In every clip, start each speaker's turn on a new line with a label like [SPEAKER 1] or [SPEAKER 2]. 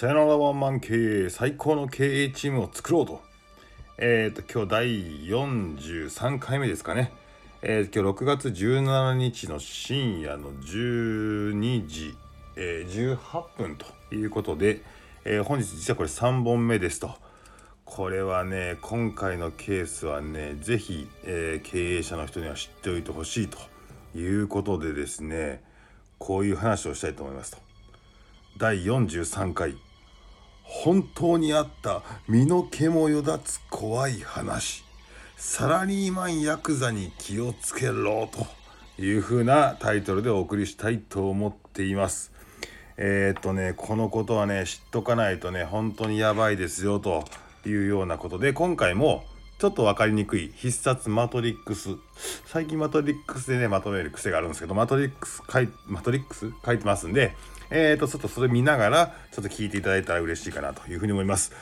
[SPEAKER 1] さよならワンマン経営最高の経営チームを作ろうと。えっ、ー、と、今日第43回目ですかね。えー、今日6月17日の深夜の12時、えー、18分ということで、えー、本日実はこれ3本目ですと。これはね、今回のケースはね、是非、え経営者の人には知っておいてほしいということでですね、こういう話をしたいと思いますと。第43回本当にあった身の毛もよだつ怖い話。サラリーマンヤクザに気をつけろというふうなタイトルでお送りしたいと思っています。えー、っとねこのことはね知っとかないとね本当にやばいですよというようなことで今回もちょっと分かりにくい必殺マトリックス。最近マトリックスでねまとめる癖があるんですけどマトリックス書いマトリックス書いてますんでえっ、ー、と、ちょっとそれ見ながら、ちょっと聞いていただいたら嬉しいかなというふうに思います。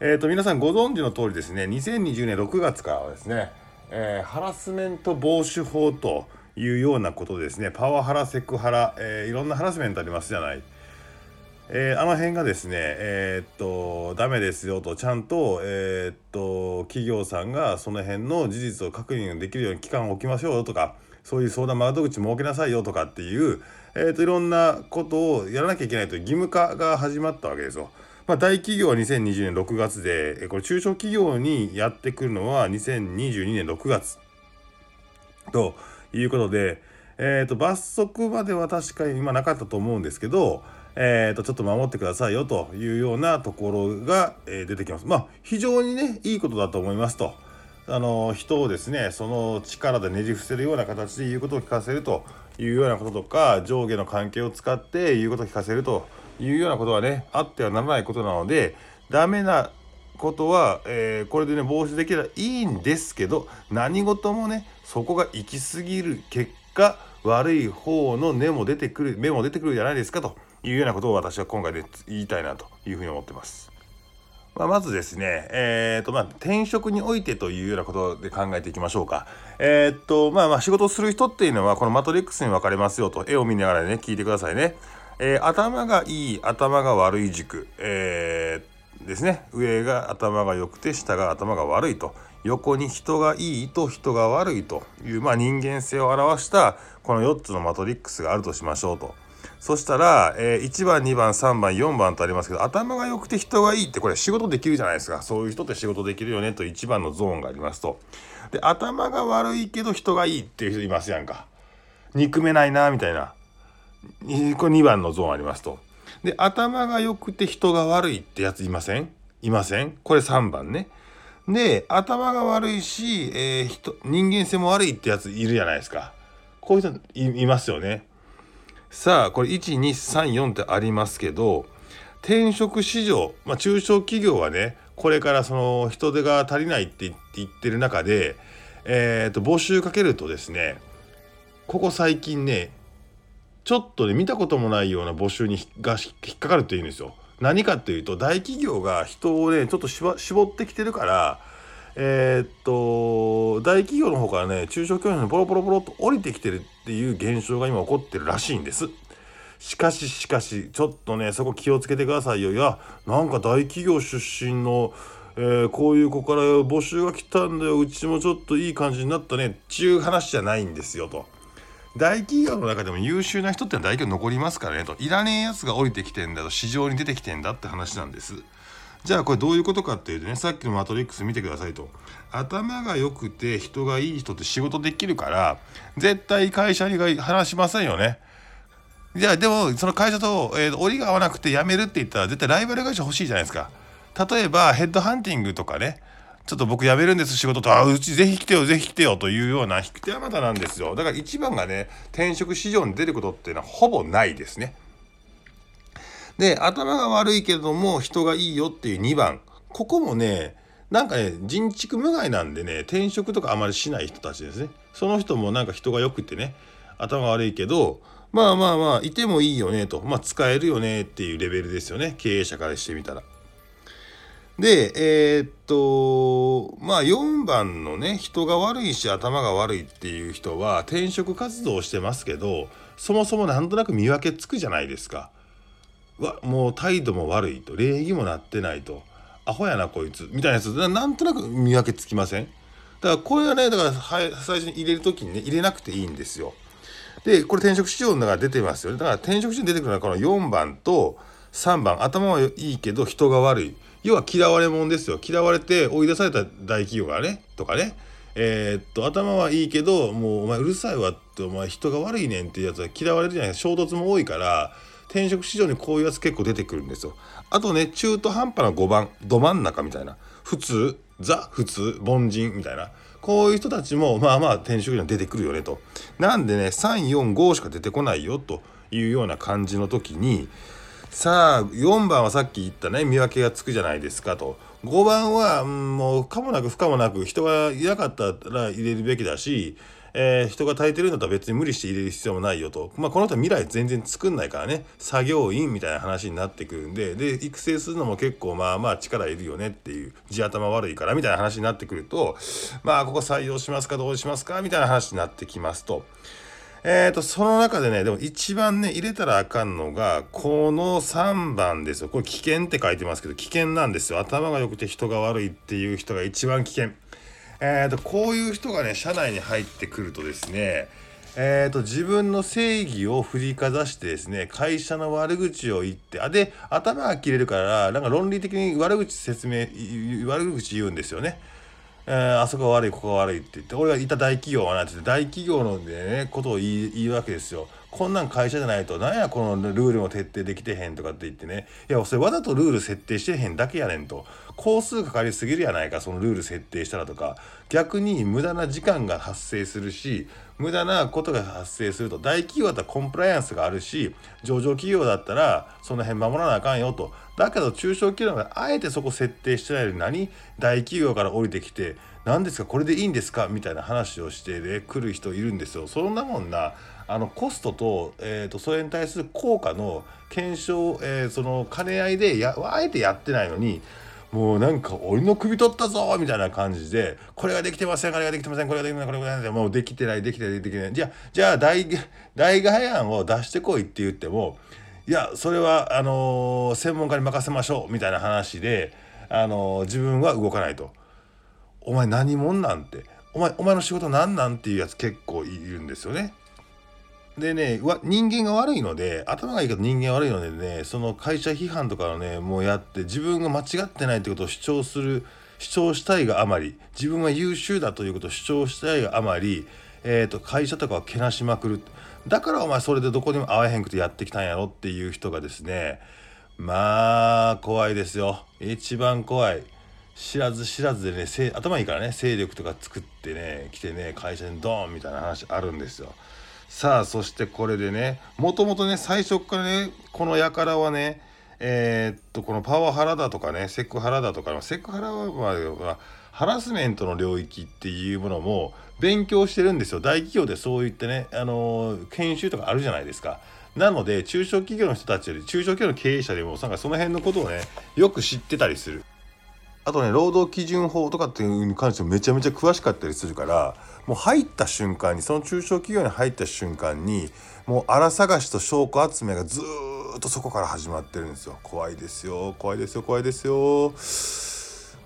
[SPEAKER 1] えっ、ー、と、皆さんご存知の通りですね、2020年6月からはですね、えー、ハラスメント防止法というようなことですね、パワハラ、セクハラ、えー、いろんなハラスメントありますじゃない。えー、あの辺がですね、えー、っと、ダメですよと、ちゃんと、えー、っと、企業さんがその辺の事実を確認できるように期間を置きましょうとか、そういう相談窓口設けなさいよとかっていう、えーと、いろんなことをやらなきゃいけないという義務化が始まったわけですよ。まあ、大企業は2020年6月でこれ中小企業にやってくるのは2022年6月ということで、えーと、罰則までは確かに今なかったと思うんですけど、えーと、ちょっと守ってくださいよというようなところが、えー、出てきます。まあ非常にねいいことだと思いますと。あの人をですねその力でねじ伏せるような形で言うことを聞かせるというようなこととか上下の関係を使って言うことを聞かせるというようなことはねあってはならないことなのでダメなことは、えー、これでね防止できればいいんですけど何事もねそこが行き過ぎる結果悪い方の根も出てくる目も出てくるじゃないですかというようなことを私は今回で言いたいなというふうに思ってます。まあ、まずですね、えーとまあ、転職においてというようなことで考えていきましょうか。えー、っとまあまあ仕事をする人っていうのはこのマトリックスに分かれますよと絵を見ながらね聞いてくださいね。えー、頭がいい頭が悪い軸、えー、ですね上が頭が良くて下が頭が悪いと横に人がいいと人が悪いという、まあ、人間性を表したこの4つのマトリックスがあるとしましょうと。そしたら、えー、1番2番3番4番とありますけど頭が良くて人がいいってこれ仕事できるじゃないですか。そういう人って仕事できるよねと1番のゾーンがありますと。で頭が悪いけど人がいいっていう人いますやんか。憎めないなみたいな。これ2番のゾーンありますと。で頭が良くて人が悪いってやついません？いません？これ3番ね。で頭が悪いし、えー、人人間性も悪いってやついるじゃないですか。こういう人いますよね。さあこれ1234ってありますけど転職市場、まあ、中小企業はねこれからその人手が足りないって言ってる中で、えー、と募集かけるとですねここ最近ねちょっとね見たこともないような募集にが引っかかるっていうんですよ。何かっていうと大企業が人をねちょっと絞ってきてるからえー、っと大企業の方からね中小企業にポロポロポロと降りてきてるっていう現象が今起こってるらしいんです。しかししかしちょっとねそこ気をつけてくださいよいやなんか大企業出身の、えー、こういう子から募集が来たんだようちもちょっといい感じになったねっていう話じゃないんですよと。大企業の中でも優秀な人ってのは大企業残りますからねといらねえやつが降りてきてんだと市場に出てきてんだって話なんです。じゃあこれどういうことかっていうとねさっきのマトリックス見てくださいと頭が良くて人がいい人って仕事できるから絶対会社に話しませんよね。じゃあでもその会社と、えー、折りが合わなくて辞めるって言ったら絶対ライバル会社欲しいじゃないですか。例えばヘッドハンティングとかねちょっと僕辞めるんです仕事とあうちぜひ来てよぜひ来てよというような引く手あまたなんですよだから一番がね転職市場に出ることっていうのはほぼないですね。で頭が悪いけども人がいいよっていう2番ここもねなんかね人畜無害なんでね転職とかあまりしない人たちですねその人もなんか人がよくてね頭悪いけどまあまあまあいてもいいよねとまあ使えるよねっていうレベルですよね経営者からしてみたら。でえー、っとまあ4番のね人が悪いし頭が悪いっていう人は転職活動をしてますけどそもそもなんとなく見分けつくじゃないですか。わもう態度も悪いと礼儀もなってないとアホやなこいつみたいなやつなんとなく見分けつきません？だからこれはねだから最初に入れる時にね入れなくていいんですよ。でこれ転職市場の中出てますよね。だから転職市場に出てくるのはこの4番と3番頭はいいけど人が悪い。要は嫌われ者ですよ。嫌われて追い出された大企業がねとかね。えー、っと頭はいいけどもうお前うるさいわってお前人が悪いねんっていうやつは嫌われるじゃないですか。衝突も多いから転職市場にこういうやつ結構出てくるんですよ。あとね中途半端な5番ど真ん中みたいな普通ザ普通凡人みたいなこういう人たちもまあまあ転職には出てくるよねと。なんでね345しか出てこないよというような感じの時にさあ4番はさっき言ったね見分けがつくじゃないですかと5番は、もう可もなく不可もなく人がいなかったら入れるべきだしえー、人が足りてるんだったら別に無理して入れる必要もないよと。まあ、この人は未来全然作んないからね、作業員みたいな話になってくるんで、で、育成するのも結構まあまあ力いるよねっていう、地頭悪いからみたいな話になってくると、まあ、ここ採用しますかどうしますかみたいな話になってきますと。えーと、その中でね、でも一番ね、入れたらあかんのが、この3番ですよ。これ危険って書いてますけど、危険なんですよ。頭が良くて人が悪いっていう人が一番危険。えーと、こういう人がね社内に入ってくるとですねえーと、自分の正義を振りかざしてですね会社の悪口を言ってあで頭が切れるからなんか論理的に悪口説明悪口言うんですよね。えー、あそこが悪いここが悪いって言って俺がいた大企業はなんて大企業のねことを言いわけですよ。こんなん会社じゃないとなんやこのルールも徹底できてへんとかって言ってね。いやそれわざとルール設定してへんだけやねんと。工数かかりすぎるやないかそのルール設定したらとか。逆に無駄な時間が発生するし無駄なことが発生すると。大企業だったらコンプライアンスがあるし上場企業だったらその辺守らなあかんよと。だけど中小企業があえてそこ設定してないのに何大企業から降りてきて何ですかこれでいいんですか？みたいな話をしてで、来る人いるんですよ。そんなもんな。あのコストと,、えーと、それに対する効果の検証、えー、その兼ね合いでやあえてやってないのにもうなんか俺の首取ったぞみたいな感じでこれができてませんこれができてませんこれができてませんこれができてませんもうできてないできてないできてないじゃあじゃあ代替案を出してこいって言ってもいやそれはあのー、専門家に任せましょうみたいな話で、あのー、自分は動かないと。お前何者なんて？お前お前の仕事何なんっていうやつ結構いるんですよね。でね人間が悪いので頭がいいけど人間悪いのでねその会社批判とかをねもうやって自分が間違ってないってことを主張する主張したいがあまり自分は優秀だということを主張したいがあまり、えーと、会社とかをけなしまくる。だからお前それでどこにも会えへんくてやってきたんやろっていう人がですねまあ怖いですよ。一番怖い。知らず知らずでね頭いいからね勢力とか作ってね来てね会社にドーンみたいな話あるんですよ。さあそしてこれでねもともとね最初からねこの輩はねえー、っとこのパワハラだとかねセクハラだとかセクハラはハラスメントの領域っていうものも勉強してるんですよ大企業でそういってねあの研修とかあるじゃないですか。なので中小企業の人たちより中小企業の経営者でもなんかその辺のことをねよく知ってたりする。あとね労働基準法とかっていうに関してもめちゃめちゃ詳しかったりするからもう入った瞬間にその中小企業に入った瞬間にもう荒探しと証拠集めがずっとそこから始まってるんですよ。怖いですよ怖いですよ怖いですよ。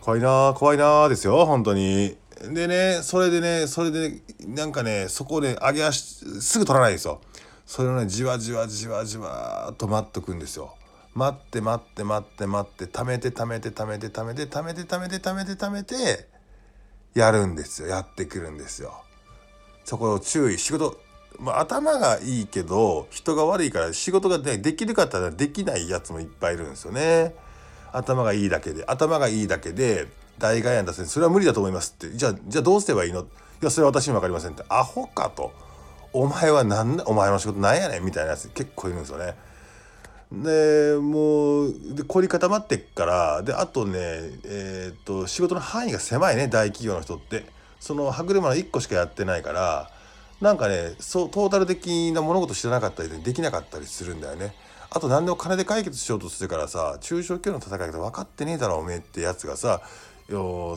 [SPEAKER 1] 怖いな怖いなですよ本当に。でねそれでねそれでなんかねそこで上げ足すぐ取らないですよ。それをねじわじわじわじわと待っとくんですよ。待って待って待って待って貯めて貯めて貯めて貯めて貯めて貯めて貯めて貯めてやるんですよ。やってくるんですよ。そこを注意。仕事まあ、頭がいいけど人が悪いから仕事ができるかったらできないやつもいっぱいいるんですよね。頭がいいだけで。頭がいいだけで大概案出せそれは無理だと思いますって。じゃあじゃあどうすればいいの？いやそれは私に分かりませんって。アホかと。お前は何お前の仕事なんやねんみたいなやつ結構いるんですよね。でもうで凝り固まってっからであとねえー、っと仕事の範囲が狭いね大企業の人ってその歯車の1個しかやってないからなんかねそうトータル的な物事知らなかったりできなかったりするんだよね。あと何でも金で解決しようとするからさ中小企業の戦い方分かってねえだろおめえってやつがさよ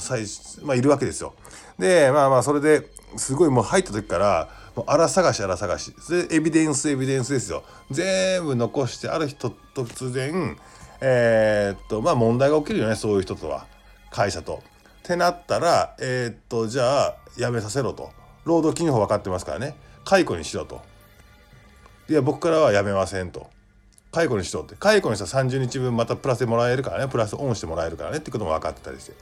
[SPEAKER 1] まあ、いるわけですよ。でまあまあそれですごいもう入った時からもう荒探し荒探しそれエビデンスエビデンスですよ全部残してある日突然えー、っとまあ問題が起きるよねそういう人とは会社と。ってなったらえー、っとじゃあ辞めさせろと労働基準法分かってますからね解雇にしろと。いや僕からは辞めませんと。解雇にしろって解雇にしたら30日分またプラスでもらえるからねプラスオンしてもらえるからねってことも分かってたりして。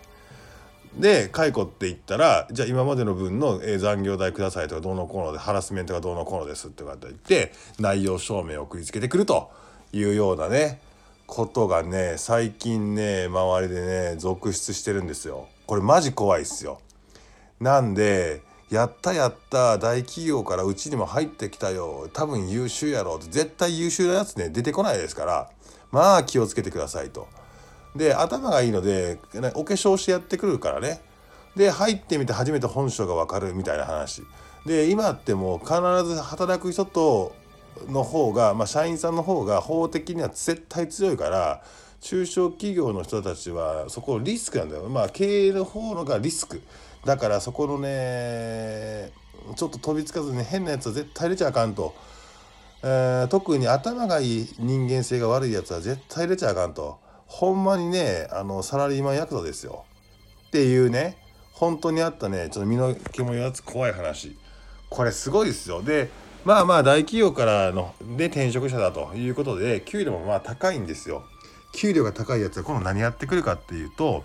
[SPEAKER 1] で解雇って言ったらじゃあ今までの分の残業代くださいとかどうのこうのでハラスメントがどうのこうのですって言って内容証明を送りつけてくるというようなねことがね最近ね周りでね続出してるんですよ。これマジ怖いっすよ。なんでやったやった大企業からうちにも入ってきたよ多分優秀やろって絶対優秀なやつね出てこないですからまあ気をつけてくださいと。で頭がいいのでお化粧してやってくるからね。で入ってみて初めて本性が分かるみたいな話。で今ってもう必ず働く人との方が、まあ、社員さんの方が法的には絶対強いから中小企業の人たちはそこリスクなんだよ。まあ経営の方のがリスク。だからそこのねちょっと飛びつかずに変なやつは絶対入れちゃあかんと、えー、特に頭がいい人間性が悪いやつは絶対入れちゃあかんと。ほんまにねあのサラリーマンヤクザですよ。っていうね本当にあったねちょっと身の毛もやつ怖い話。これすごいですよ。でまあまあ大企業からので転職者だということで給料もまあ高いんですよ。給料が高いやつは今度何やってくるかっていうと,、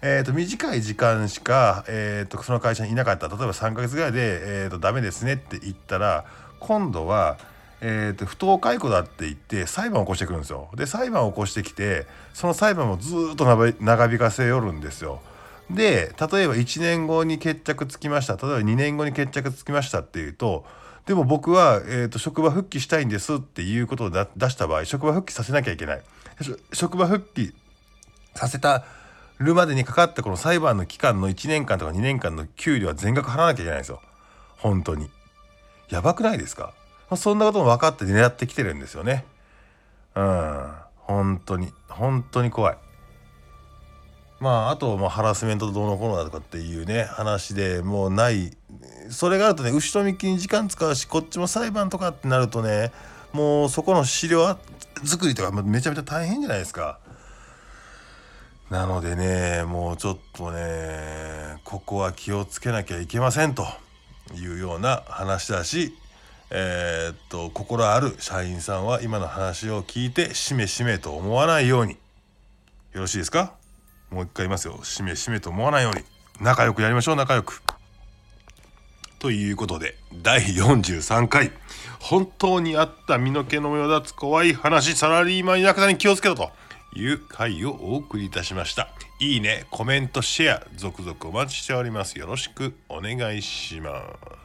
[SPEAKER 1] えー、と短い時間しか、えー、とその会社にいなかった。例えば3ヶ月ぐらいで、えー、とダメですねって言ったら今度はえーと、不当解雇だって言って裁判を起こしてくるんですよ。で裁判を起こしてきてその裁判もずっと長引かせよるんですよ。で例えば1年後に決着つきました例えば2年後に決着つきましたっていうとでも僕は、えーと、職場復帰したいんですっていうことを出した場合職場復帰させなきゃいけない。職場復帰させたるまでにかかったこの裁判の期間の1年間とか2年間の給料は全額払わなきゃいけないんですよ。本当に。やばくないですか？まあ、そんなことも分かって狙ってきてるんですよね。うん。本当に、本当に怖い。まあ、あと、まあ、ハラスメントどうのこうのだとかっていうね、話でもうない。それがあるとね、後ろ向きに時間使うし、こっちも裁判とかってなるとね、もうそこの資料作りとかめちゃめちゃ大変じゃないですか。なのでね、もうちょっとね、ここは気をつけなきゃいけませんというような話だし、えー、っと心ある社員さんは今の話を聞いてしめしめと思わないように。よろしいですか？もう一回言いますよ。しめしめと思わないように。仲良くやりましょう仲良く。ということで第43回。本当にあった身の毛のよだつ怖い話サラリーマン田舎に気をつけろと。いう回をお送りいたしました。いいねコメントシェア続々お待ちしております。よろしくお願いします。